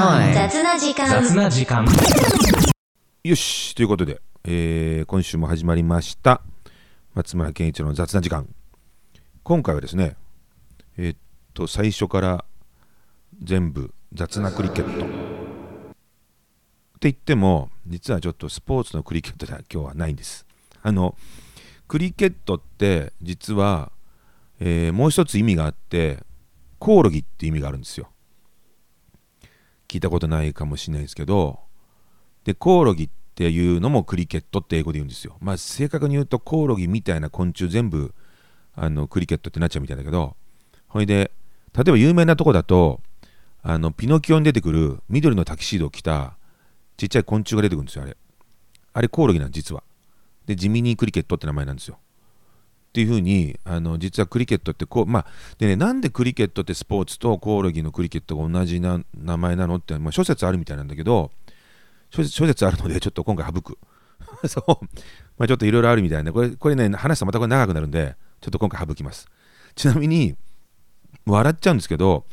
雑な時間。雑な時間。よし。ということで、えー今週も始まりました。松村健一郎の雑な時間。今回はですねえーっと最初から全部雑なクリケット。って言っても実はちょっとスポーツのクリケットでは今日はないんです。あのクリケットって実は、えーもう一つ意味があってコオロギって意味があるんですよ聞いたことないかもしれないですけどでコオロギっていうのもクリケットって英語で言うんですよ。まあ正確に言うとコオロギみたいな昆虫全部あのクリケットってなっちゃうみたいだけどほいで例えば有名なとこだとあのピノキオに出てくる緑のタキシードを着たちっちゃい昆虫が出てくるんですよあれ。あれコオロギなん実は。で地味にクリケットって名前なんですよ。っていうふうにあの実はクリケットってこうまあでねなんでクリケットってスポーツとコオロギのクリケットが同じな名前なのって、まあ、諸説あるみたいなんだけど諸説あるのでちょっと今回省く。そう。まあちょっといろいろあるみたいなこれこれね話すとまたこれ長くなるんでちょっと今回省きます。ちなみに笑っちゃうんですけど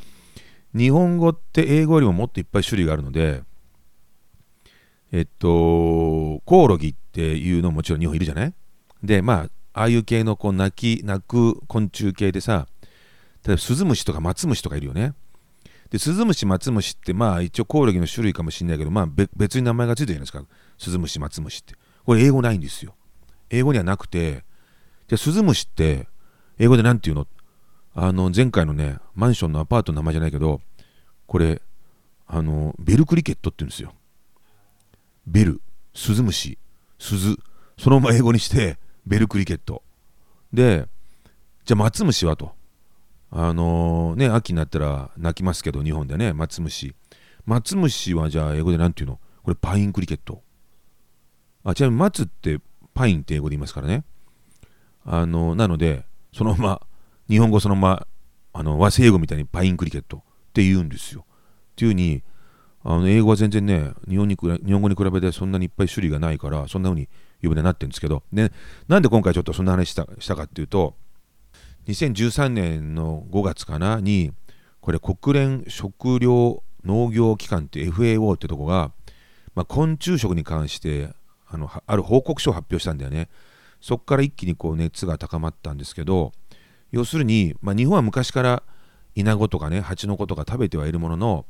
日本語って英語よりももっといっぱい種類があるのでえっとコオロギっていうのももちろん日本いるじゃない？でまあああいう系のこう鳴き鳴く昆虫系でさ例えばスズムシとかマツムシとかいるよね。でスズムシマツムシってまあ一応コオロギの種類かもしれないけどまあ別に名前がついてるじゃないですか。スズムシマツムシって。これ英語ないんですよ。英語にはなくて。じゃあスズムシって英語で何て言うの？あの前回のねマンションのアパートの名前じゃないけどこれあのベルクリケットって言うんですよ。ベルスズムシ鈴そのまま英語にしてベルクリケット。でじゃあマツムシはと。あのね秋になったら鳴きますけど日本でねマツムシマツムシはじゃあ英語で何て言うの？これパインクリケット。あちなみにマツってパインって英語で言いますからね。あのなのでそのまま日本語そのままあの和製英語みたいにパインクリケット。って言うんですよ。っていうふうにあの英語は全然ね日本に日本語に比べてそんなにいっぱい種類がないからそんな風に呼ぶようになってるんですけどでなんで今回ちょっとそんな話したしたかっていうと2013年の5月かなにこれ国連食糧農業機関って FAO ってとこが、まあ、昆虫食に関してあのある報告書を発表したんだよね。そこから一気にこう熱が高まったんですけど要するに、まあ、日本は昔からイナゴとかねハチノコとか食べてはいるものの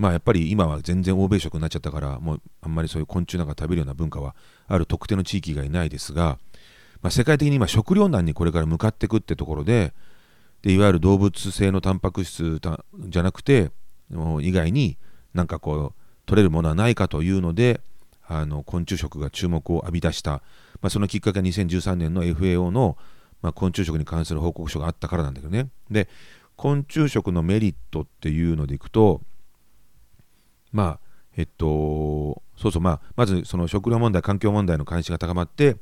まあやっぱり今は全然欧米食になっちゃったからもうあんまりそういう昆虫なんか食べるような文化はある特定の地域がいないですが、まあ、世界的に今食糧難にこれから向かっていくってところででいわゆる動物性のタンパク質たじゃなくて以外になんかこう取れるものはないかというのであの昆虫食が注目を浴び出した、まあ、そのきっかけは2013年の FAO の、まあ、昆虫食に関する報告書があったからなんだけどね。で昆虫食のメリットっていうのでいくとまあえっとそうそうまあまずその食料問題環境問題の関心が高まって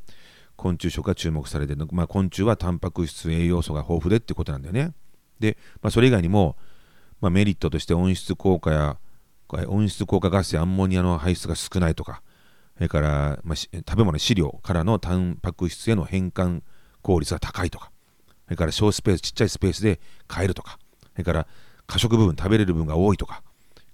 昆虫食が注目されてる、まあ、昆虫はタンパク質栄養素が豊富でってことなんだよね。で、まあ、それ以外にも、まあ、メリットとして温室効果や温室効果ガスやアンモニアの排出が少ないとかそれから、まあ、食べ物飼料からのタンパク質への変換効率が高いとかそれから小スペースちっちゃいスペースで買えるとかそれから過食部分食べれる部分が多いとか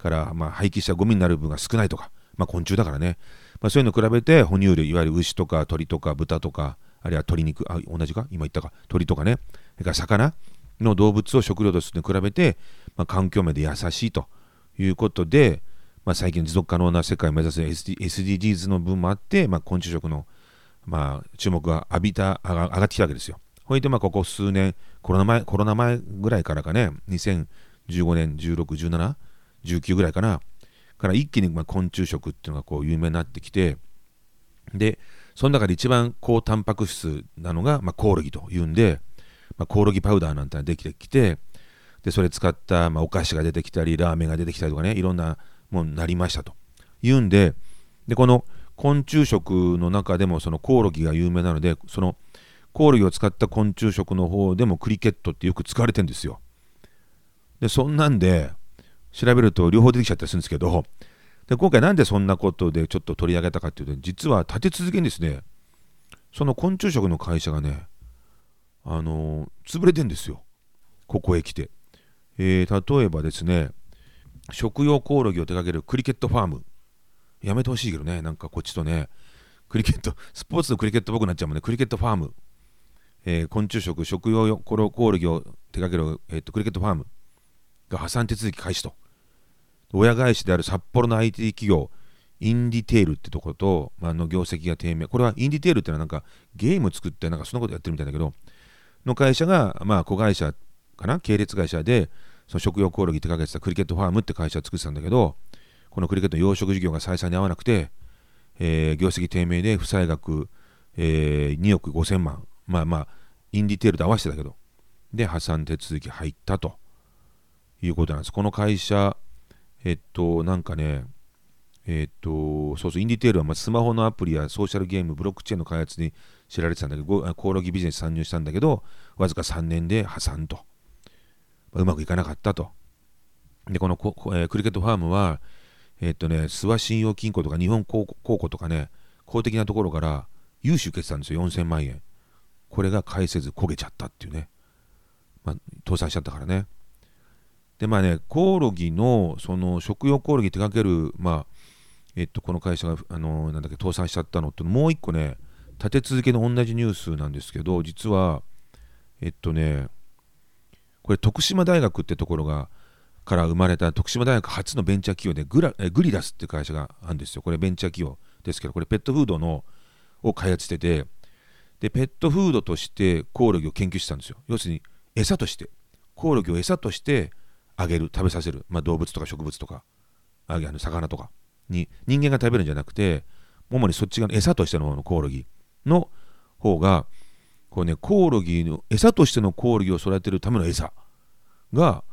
から、まあ、廃棄したゴミになる分が少ないとか、まあ、昆虫だからね、まあ、そういうのを比べて哺乳類いわゆる牛とか鶏とか豚とかあるいは鶏肉あ同じか？今言ったか？鶏とかね。それから魚の動物を食料とするのに比べて、まあ、環境面で優しいということで、まあ、最近持続可能な世界を目指す SDGs の分もあって、まあ、昆虫食の、まあ、注目が浴びた上が上がってきたわけですよ。ほいでまあここ数年コロナ前コロナ前ぐらいからかね。2015年16、17 19ぐらいかな。から一気にま昆虫食っていうのがこう有名になってきてでその中で一番高タンパク質なのが、ま、コオロギというんで、ま、コオロギパウダーなんてのができてきてでそれ使った、ま、お菓子が出てきたりラーメンが出てきたりとかねいろんなものになりましたと。いうんででこの昆虫食の中でもそのコオロギが有名なのでそのコオロギを使った昆虫食の方でもクリケットってよく使われてんですよ。でそんなんで調べると両方出てきちゃったりするんですけどで今回なんでそんなことでちょっと取り上げたかっていうと実は立て続けにですねその昆虫食の会社がねあのー潰れてんですよ。ここへ来て、えー例えばですね食用コオロギを手掛けるクリケットファーム。やめてほしいけどねなんかこっちとねクリケットスポーツのクリケットっぽくなっちゃうもんね。クリケットファーム、えー、昆虫食食用コオロギを手掛ける、えーと、クリケットファームが破産手続き開始と。親会社である札幌の IT 企業インディテールってとこと、まあの業績が低迷。これはインディテールってのはなんかゲーム作ってなんかそんなことやってるみたいだけどの会社がまあ子会社かな？系列会社でその食用コオロギ手掛けてたクリケットファームって会社を作ってたんだけどこのクリケットの養殖事業が採算に合わなくて、えー、業績低迷で負債額、えー、2億5000万。まあまあインディテールと合わせてたけど。で破産手続き入ったということなんです。この会社えっとなんかねえっとそうそうインディテールはまあスマホのアプリやソーシャルゲームブロックチェーンの開発に知られてたんだけどコオロギビジネス参入したんだけどわずか3年で破産とうまくいかなかったと。で、このこ、えー、クリケットファームは、え、っとね、諏訪信用金庫とか日本高校とかね、公的なところから融資受けてたんですよ、4000万円。これが返せず焦げちゃったっていうね。まあ、倒産しちゃったからね。で、まあね、コオロギの、その食用コオロギ手掛ける、まあ、えっと、この会社が、あのなんだっけ、倒産しちゃったのって、もう一個ね、立て続けの同じニュースなんですけど、実は、えっとね、これ徳島大学ってところがから生まれた徳島大学初のベンチャー企業でグラえグリラスって会社があるんですよ。これベンチャー企業ですけど、これペットフードのを開発してて、で、ペットフードとしてコオロギを研究してたんですよ。要するに餌として、コオロギを餌としてあげる、食べさせる、まあ、動物とか植物とか、あの魚とか。に人間が食べるんじゃなくて、主にそっち側の餌としてのコオロギの方がこれね、コオロギの、餌としてのコオロギを育てるための餌が、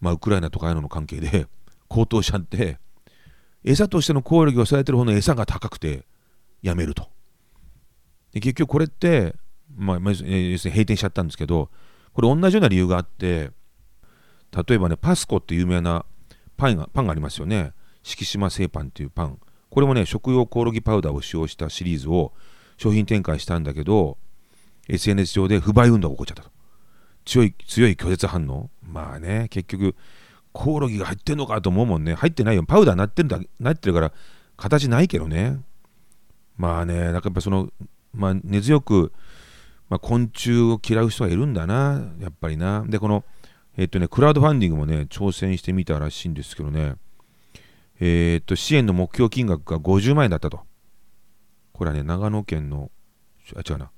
まあ、ウクライナとかの関係で高騰しちゃって、餌としてのコオロギを育てる方の餌が高くてやめると。で結局これって、まあ、要するに閉店しちゃったんですけど、これ同じような理由があって、例えばね、パスコって有名なパンがパンがありますよね。敷島製パンっていうパン。これもね、食用コオロギパウダーを使用したシリーズを商品展開したんだけど、SNS 上で不買運動が起こっちゃったと。強い、強い拒絶反応。まあね、結局、コオロギが入ってんのかと思うもんね。入ってないよ。パウダーなってるんだ、なってるから、形ないけどね。まあね、なんかやっぱその、まあ根強く、まあ、昆虫を嫌う人がいるんだな、やっぱりな。で、この、えっとね、クラウドファンディングもね、挑戦してみたらしいんですけどね、えー、っと、支援の目標金額が50万円だったと。これはね、長野県の、あ、違うな、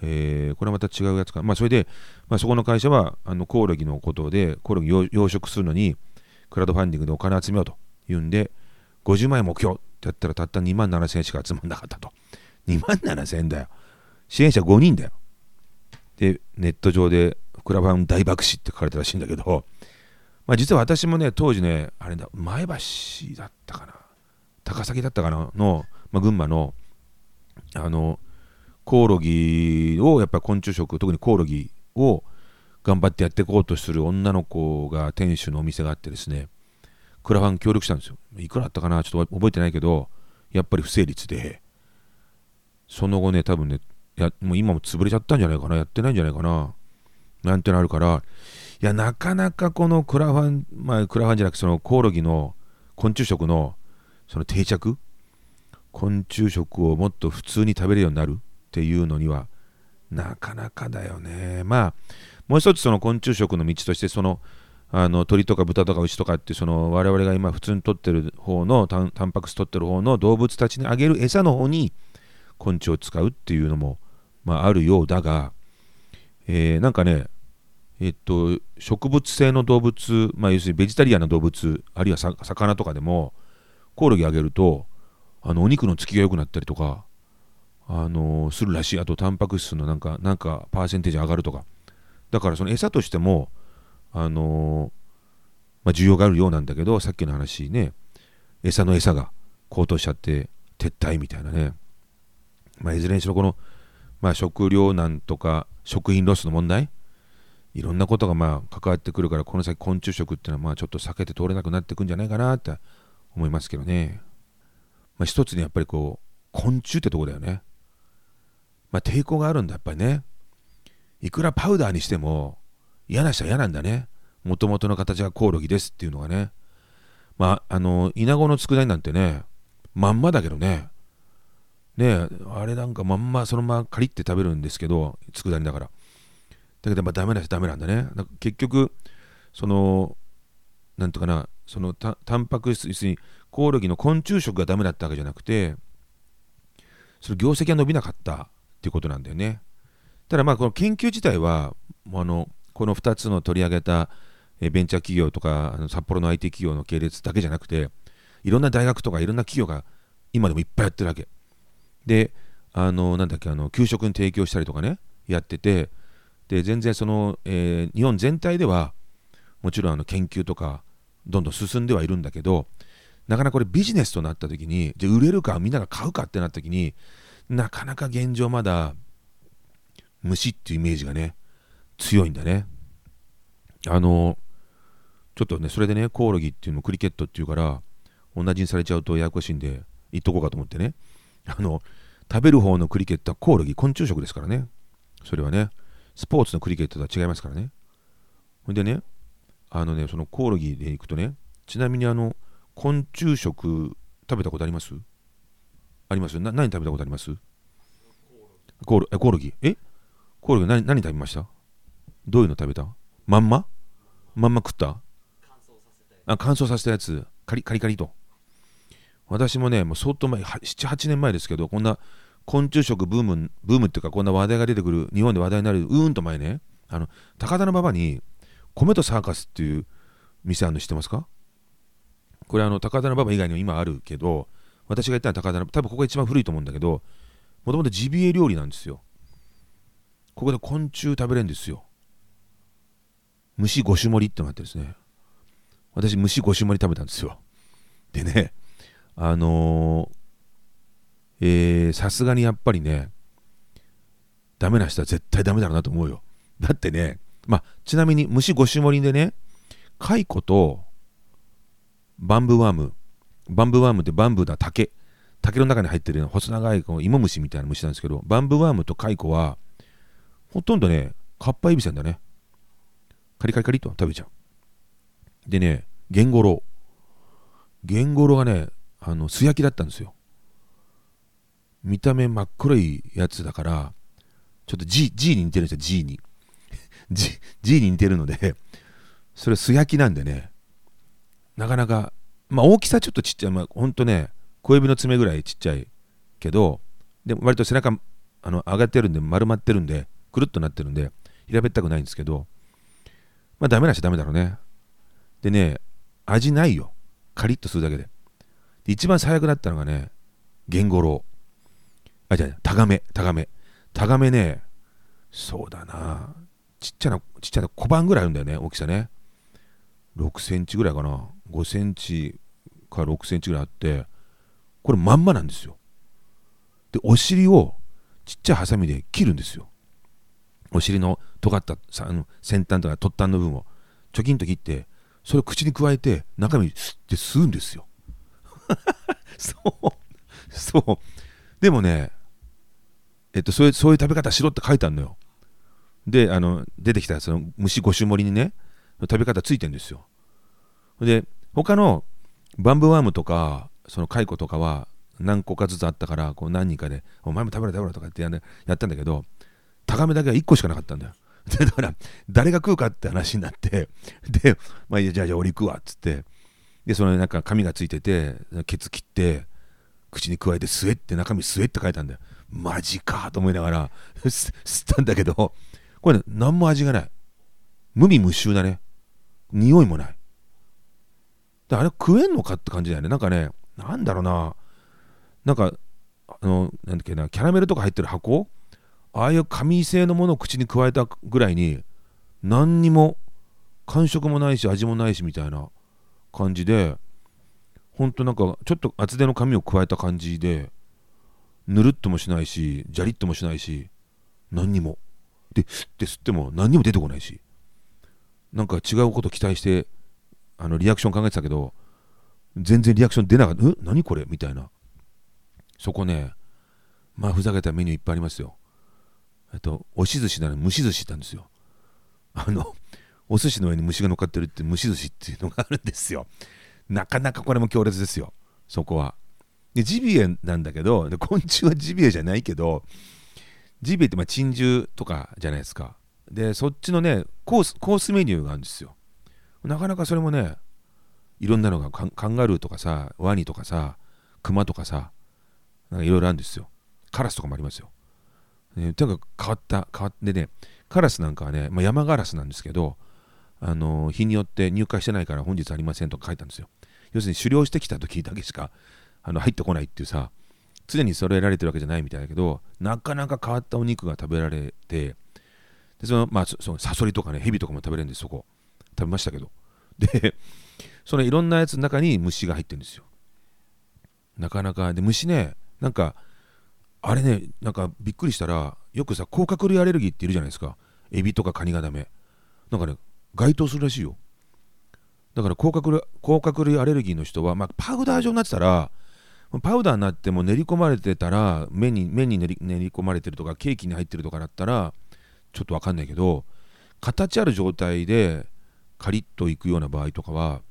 えー、これはまた違うやつか。まあ、それで、まあ、そこの会社は、あのコオロギのことで、コオロギ養殖するのに、クラウドファンディングでお金集めようというんで、50万円目標ってやったら、たった2万7000円しか集まんなかったと。2万7000円だよ。支援者5人だよ。で、ネット上で、クラファン大爆死って書かれたらしいんだけど、まあ、実は私もね、当時ね、あれだ、前橋だったかな、高崎だったかな、の、まあ、群馬の、あの、コオロギをやっぱ昆虫食特にコオロギを頑張ってやっていこうとする女の子が店主のお店があってですねクラファン協力したんですよ。いくらあったかなちょっと覚えてないけどやっぱり不成立でその後ね多分ねやもう今も潰れちゃったんじゃないかな。やってないんじゃないかな。なんてのあるから。いやなかなかこのクラファンまあクラファンじゃなくてそのコオロギの昆虫食のその定着？昆虫食をもっと普通に食べれるようになるっていうのにはなかなかだよね。まあもう一つその昆虫食の道としてそのあの鳥とか豚とか牛とかってその我々が今普通に取ってる方のタンパク質取ってる方の動物たちにあげる餌の方に昆虫を使うっていうのも、まあ、あるようだが、えー、なんかねえっと植物性の動物、まあ、要するにベジタリアンの動物あるいは魚とかでもコオロギあげるとあのお肉のつきが良くなったりとかあのするらしい。あとタンパク質のなんかなんかパーセンテージ上がるとか。だからその餌としてもあのまあ、需要があるようなんだけどさっきの話ね餌の餌が高騰しちゃって撤退みたいなね、まあ、いずれにしろこの、まあ、食糧難とか食品ロスの問題いろんなことがまあ関わってくるからこの先昆虫食っていうのはまあちょっと避けて通れなくなってくんじゃないかなって思いますけどね、まあ、一つにやっぱりこう昆虫ってとこだよねまあ、抵抗があるんだ、やっぱりね。いくらパウダーにしても嫌な人は嫌なんだね。もともとの形がコオロギですっていうのがね。まあ、あの、稲子の佃煮なんてね、まんまだけどね、ねあれなんかまんまそのままカリって食べるんですけど、佃煮だから。だけど、やっぱダメだしダメなんだね。だ結局、その、なんとかな、そのたタンパク質、要するにコオロギの昆虫食がダメだったわけじゃなくて、その業績が伸びなかったっていうことなんだよね。ただまあこの研究自体はあのこの2つの取り上げたベンチャー企業とか札幌の IT 企業の系列だけじゃなくていろんな大学とかいろんな企業が今でもいっぱいやってるわけであのなんだっけあの給食に提供したりとかねやっててで全然その、えー、日本全体ではもちろんあの研究とかどんどん進んではいるんだけどなかなかこれビジネスとなった時にじゃ売れるかみんなが買うかってなった時になかなか現状まだ虫っていうイメージがね強いんだね。あのちょっとねそれでねコオロギっていうのもクリケットっていうから同じにされちゃうとややこしいんで言っとこうかと思ってね。あの食べる方のクリケットはコオロギ昆虫食ですからね。それはねスポーツのクリケットとは違いますからね。ほんでねあのねそのコオロギでいくとねちなみにあの昆虫食食べたことあります？ありますな何食べたことあります？コオロコオロギ？え？コオロギ何何食べました？どういうの食べた？まんま？まんま食った？あ乾燥させたやつ。カリカリカリと私もねもう相当前78年前ですけどこんな昆虫食ブームブームっていうかこんな話題が出てくる日本で話題になるうーんと前ねあの高田馬場に米とサーカスっていう店あるの知ってますか？これあの高田馬場以外にも今あるけど私が言ったのは高田馬場多分ここが一番古いと思うんだけどもともとジビエ料理なんですよ。ここで昆虫食べれるんですよ。虫5種盛りってのがあってですね。私虫5種盛り食べたんですよ。でねあのー、えさすがにやっぱりねダメな人は絶対ダメだろうなと思うよ。だってねまあちなみに虫5種盛りでね蚕とバンブーワームバンブーワームってバンブーだ竹竹の中に入ってる細長いこの芋虫みたいな虫なんですけどバンブーワームと蚕はほとんどねかっぱえびせんだね。カリカリカリと食べちゃう。でねゲンゴロウ。ゲンゴロウがねあの素焼きだったんですよ。見た目真っ黒いやつだからちょっと G, G に似てるんですよ G に。G, G に似てるのでそれ素焼きなんでねなかなかまあ大きさちょっとちっちゃいまあほんとね小指の爪ぐらいちっちゃいけどでも割と背中あの上がってるんで丸まってるんでくるっとなってるんで平べったくないんですけどまあダメなしダメだろうね。でね味ないよ。カリッとするだけで。で一番最悪だったのがねゲンゴロウあじゃあタガメタガメタガメねそうだなちっちゃなちっちゃな小判ぐらいあるんだよね大きさね6センチぐらいかな5センチか6センチぐらいあってこれまんまなんですよ。で、お尻をちっちゃいハサミで切るんですよ。お尻の尖った先端とか突端の部分をチョキンと切って、それを口にくわえて中身で吸うんですよ。そう、そう。でもね、えっと、そういうそういう食べ方しろって書いてあるのよ。で、あの出てきたその虫5種盛りにね、食べ方ついてるんですよ。で、他のバンブーワームとか、その蚕とかは何個かずつあったからこう何人かで「お前も食べろ食べろ」とかってや,、ったんだけどタガメだけは1個しかなかったんだよ。だから誰が食うかって話になってで、まあ、じゃあじゃあ俺行くわっつってでそのなんか紙がついててケツ切って口にくわえて吸えって中身吸えって書いたんだよ。マジかと思いながら吸ったんだけどこれ、ね、何も味がない。無味無臭だね。匂いもない。であれ食えんのかって感じだよね。なんかねなんだろうな、なんか、あの、なんだっけな、キャラメルとか入ってる箱？ああいう紙製のものを口に加えたぐらいに、何にも感触もないし、味もないしみたいな。感じで、ほんとなんか、ちょっと厚手の紙を加えた感じで、ぬるっともしないし、じゃりっともしないし、何にも。で、吸って吸っても何にも出てこないし、なんか違うこと期待して、あのリアクション考えてたけど、全然リアクション出なかった。ん何これ？みたいな。そこね、まあふざけたメニューいっぱいありますよ。えっと、押し寿司なのに蒸し寿司なんですよ。あの、お寿司の上に虫が乗っかってるって蒸し寿司っていうのがあるんですよ。なかなかこれも強烈ですよ。そこは。でジビエなんだけど昆虫はジビエじゃないけどジビエってまあ珍獣とかじゃないですか。でそっちのねコースコースメニューがあるんですよ。なかなかそれもねいろんなのがカンガルーとかさワニとかさクマとかさなんかいろいろあるんですよ。カラスとかもありますよ、ね、とにかく変わった変わってねカラスなんかはね、まあ、山ガラスなんですけどあの日によって入荷してないから本日ありませんと書いたんですよ。要するに狩猟してきた時だけしかあの入ってこないっていうさ常に揃えられてるわけじゃないみたいだけどなかなか変わったお肉が食べられてでそのまあそのサソリとかねヘビとかも食べれるんですそこ食べましたけど。でそのいろんなやつの中に虫が入ってるんですよ。なかなか。で虫ねなんかあれねなんかびっくりしたらよくさ甲殻類アレルギーっているじゃないですか。エビとかカニがダメ。なんかね該当するらしいよ。だから甲殻類甲殻類アレルギーの人は、まあ、パウダー状になってたらパウダーになっても練り込まれてたら目に目に練り練り込まれてるとかケーキに入ってるとかだったらちょっと分かんないけど形ある状態でカリッといくような場合とかは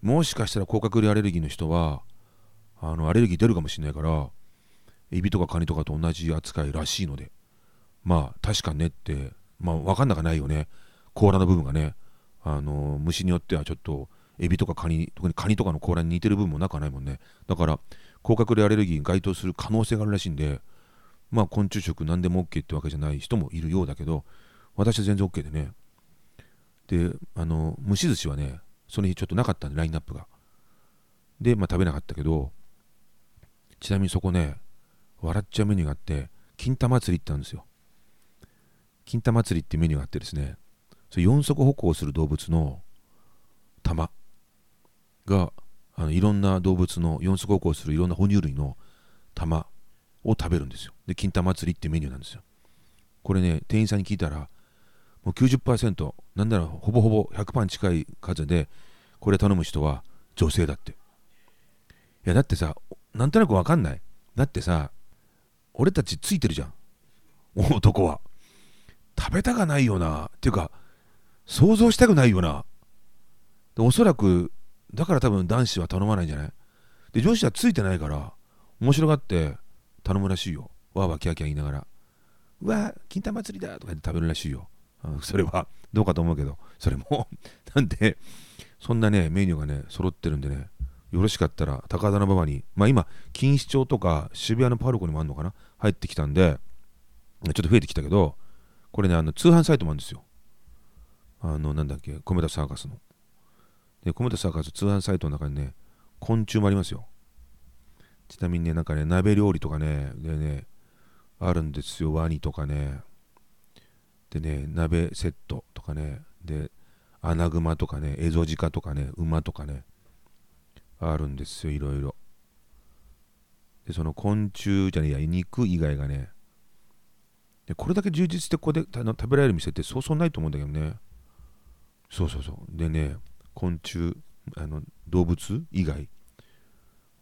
もしかしたら甲殻類アレルギーの人はあのアレルギー出るかもしれないからエビとかカニとかと同じ扱いらしいので。まあ確かねってまあ分かんなくないよね。甲羅の部分がね。あの虫によってはちょっとエビとかカニ特にカニとかの甲羅に似てる部分もなくはないもんね。だから甲殻類アレルギーに該当する可能性があるらしいんでまあ昆虫食何でも OK ってわけじゃない人もいるようだけど私は全然 OK でね。であの蒸し寿司はねその日ちょっとなかったんでラインナップが。でまあ食べなかったけどちなみにそこね笑っちゃうメニューがあって金玉祭りってあるんですよ。金玉祭りってメニューがあってですねそれ四足歩行する動物の玉があのいろんな動物の四足歩行するいろんな哺乳類の玉を食べるんですよ。で金玉祭りってメニューなんですよ。これね店員さんに聞いたらもう90%なんならほぼほぼ100%近い数でこれ頼む人は女性だって。いやだってさなんとなくわかんない。だってさ俺たちついてるじゃん。男は。食べたかないよな。っていうか想像したくないよな。でおそらくだから多分男子は頼まないんじゃない？で女子はついてないから面白がって頼むらしいよ。わーわーキャーキャー言いながら。うわー金玉祭りだとか言って食べるらしいよ、それはどうかと思うけど。それも。なんでそんなねメニューがね揃ってるんでねよろしかったら高田馬場にまあ今錦糸町とか渋谷のパルコにもあるのかな？入ってきたんでちょっと増えてきたけどこれねあの通販サイトもあるんですよ。あのなんだっけ米田サーカスの。で米田サーカス通販サイトの中にね昆虫もありますよ。ちなみにねなんかね鍋料理とかねでねあるんですよ。ワニとかね。でね鍋セットとかね。でアナグマとかねエゾジカとかね馬とかね。あるんですよいろいろ。でその昆虫じゃねえや肉以外がね。でこれだけ充実してここで食べられる店ってそうそうないと思うんだけどね。そうそうそう。でね昆虫あの動物以外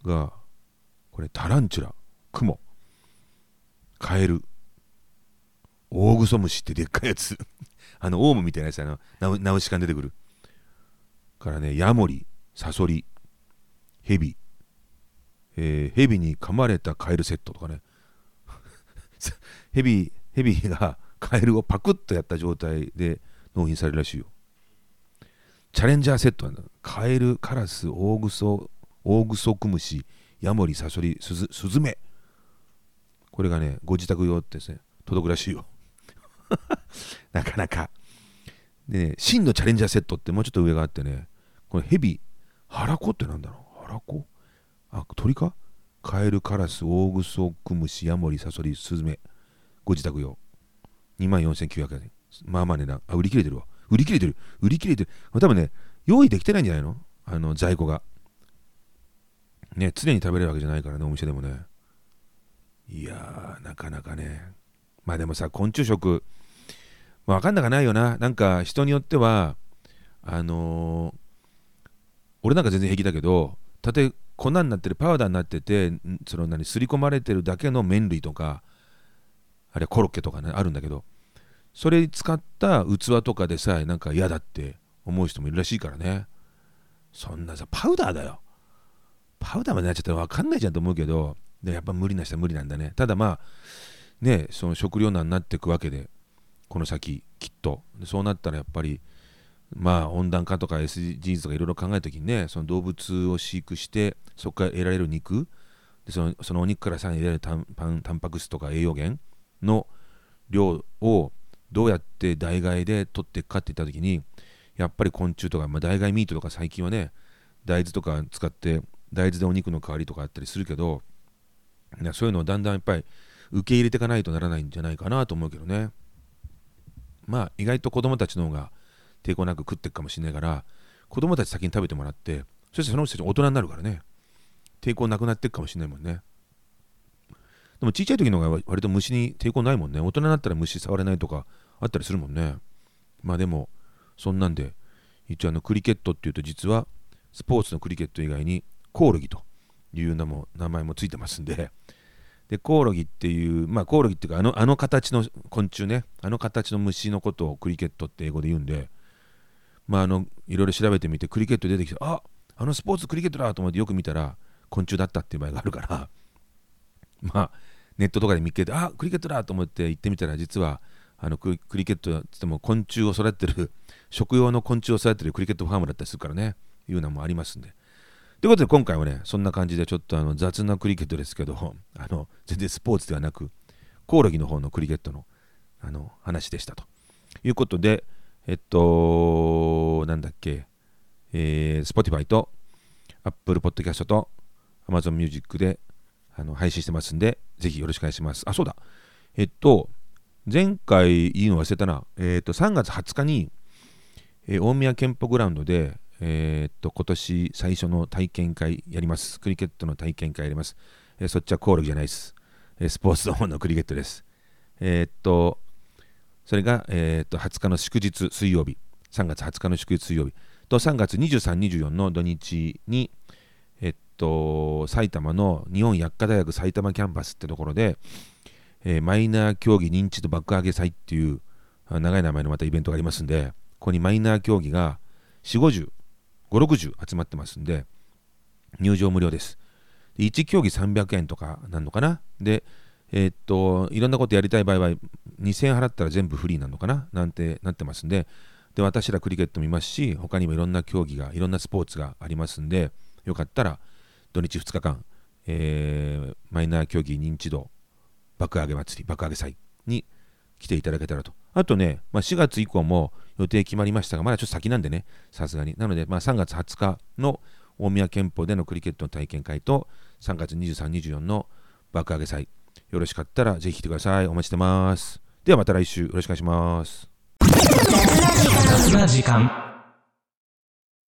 がこれタランチュラクモカエルオオグソムシってでっかいやつ。あのオウムみたいなやつあのナウシカに出てくる。からねヤモリサソリヘビ、えー、ヘビに噛まれたカエルセットとかね。ヘビヘビがカエルをパクッとやった状態で納品されるらしいよ。チャレンジャーセットなカエルカラスオオグソオオグソクムシヤモリサソリスズスズメこれがねご自宅用ってですね届くらしいよ なかなかでね真のチャレンジャーセットってもうちょっと上があってねこのヘビハラコってなんだろう？ハラコ？あ、鳥か？カエル、カラス、オオグソクムシ、ヤモリ、サソリ、スズメ。ご自宅用。24,900円。まあまあねな。あ、売り切れてるわ。売り切れてる。売り切れてる。多分ね、用意できてないんじゃないの？あの、在庫が。ね、常に食べれるわけじゃないからね、お店でもね。いやー、なかなかね。まあでもさ、昆虫食、わかんなかないよな。なんか人によっては、あのー、俺なんか全然平気だけど、たとえ粉になってるパウダーになっててその何すり込まれてるだけの麺類とかあるいはコロッケとかねあるんだけどそれ使った器とかでさえなんか嫌だって思う人もいるらしいからね。そんなさパウダーだよ。パウダーまでなっちゃったら分かんないじゃんと思うけど。でやっぱ無理な人は無理なんだね。ただまあねその食糧難になっていくわけで。この先きっと。そうなったらやっぱりまあ温暖化とか SDGs とかいろいろ考えるときにねその動物を飼育してそこから得られる肉。でそのそのお肉からさらに得られるタンパク質とか栄養源の量をどうやって代替で取っていくかっていったときにやっぱり昆虫とか、まあ、代替ミートとか最近はね大豆とか使って大豆でお肉の代わりとかあったりするけどそういうのをだんだんやっぱり受け入れていかないとならないんじゃないかなと思うけどね。まあ意外と子供たちの方が抵抗なく食っていくかもしれないから子供たち先に食べてもらってそしてその人たち大人になるからね抵抗なくなっていくかもしれないもんね。でもちっちゃい時の方が割と虫に抵抗ないもんね。大人になったら虫触れないとかあったりするもんね。まあでもそんなんで一応あのクリケットっていうと実はスポーツのクリケット以外にコオロギという名も名前もついてますんで。でコオロギっていうまあコオロギっていうかあのあの形の昆虫ね。あの形の虫のことをクリケットって英語で言うんで。まああのいろいろ調べてみてクリケット出てきてああのスポーツクリケットだと思ってよく見たら昆虫だったっていう場合があるから。まあネットとかで見っけてあクリケットだと思って行ってみたら実はあのクリケットってっても昆虫を育ててる 食用の昆虫を育ててるクリケットファームだったりするからねいうのもありますんで。ということで今回はねそんな感じでちょっとあの雑なクリケットですけど あの全然スポーツではなくコオロギの方のクリケットのあの話でしたと。いうことでえっとなんだっけえー、Spotify と Apple Podcast と Amazon Music であの配信してますんでぜひよろしくお願いしますあそうだえっと前回言うの忘れたな。えっ、と、3月20日に、えー、大宮健保グラウンドで、えっ、と、今年最初の体験会やります。クリケットの体験会やります。えそっちはコオロギじゃないです。えスポーツの方のクリケットです。えっと、それが、えっと、20日の祝日水曜日。3月20日の祝日水曜日。と、3月23、24の土日に、と、埼玉の日本薬科大学埼玉キャンパスってところで、えー、マイナー競技認知度爆上げ祭っていう長い名前のまたイベントがありますんで、ここにマイナー競技が4、50、5、60集まってますんで、入場無料です。で1競技300円とかなのかな？で、えー、っと、いろんなことやりたい場合は2000円払ったら全部フリーなのかな？なんてなってますんで、で、私らクリケット見ますし、他にもいろんな競技が、いろんなスポーツがありますんで、よかったら土日2日間、えー、マイナー競技認知度爆上げ祭り、爆上げ祭に来ていただけたらと。あとね、まあ、4月以降も予定決まりましたが、まだちょっと先なんでね、さすがに。なので、まあ、3月20日の大宮憲法でのクリケットの体験会と、3月23、24の爆上げ祭、よろしかったらぜひ来てください。お待ちしてます。ではまた来週よろしくお願いします。